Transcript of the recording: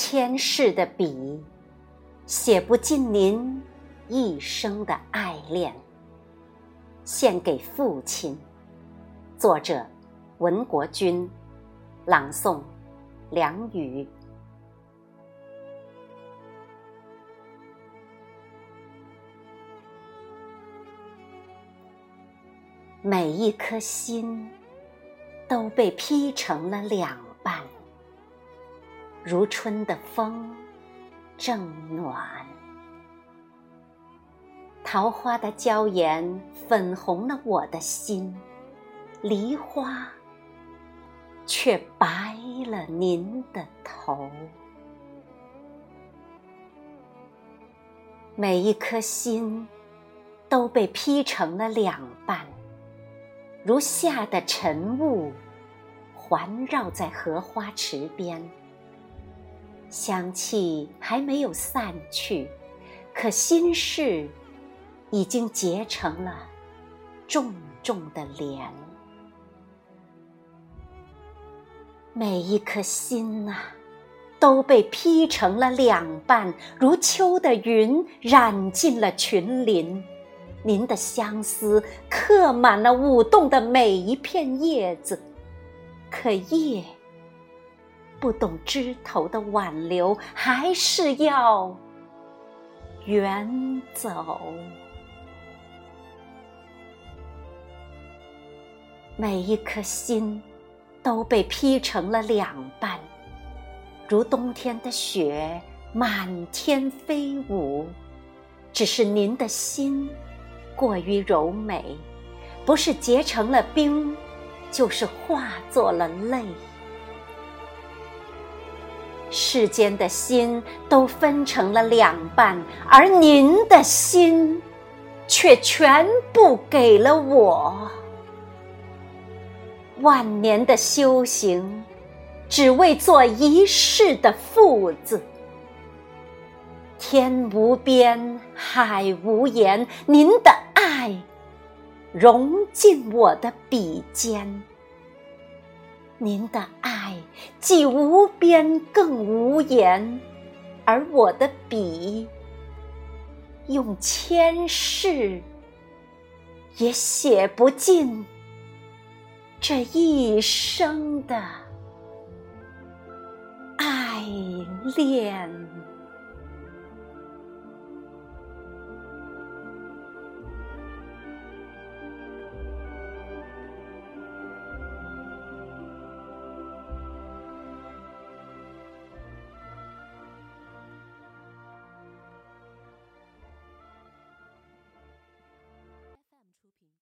千世的笔，写不尽您一生的爱恋。献给父亲。作者：文国军，朗诵：梁宇。每一颗心都被劈成了两半，如春的风正暖，桃花的娇颜粉红了我的心，梨花却白了您的头。每一颗心都被劈成了两半。如夏的晨雾，环绕在荷花池边，香气还没有散去，可心事已经结成了重重的莲。每一颗心呐，都被劈成了两半，如秋的云染进了群林。您的相思刻满了舞动的每一片叶子，可叶不懂枝头的挽留，还是要远走。每一颗心都被劈成了两半，如冬天的雪满天飞舞，只是您的心。过于柔美，不是结成了冰，就是化作了泪。世间的心都分成了两半，而您的心却全部给了我。万年的修行，只为做一世的父子。天无边，海无沿，您的爱融进我的笔尖。您的爱既无边，更无言，而我的笔用千世也写不尽这一生的爱恋。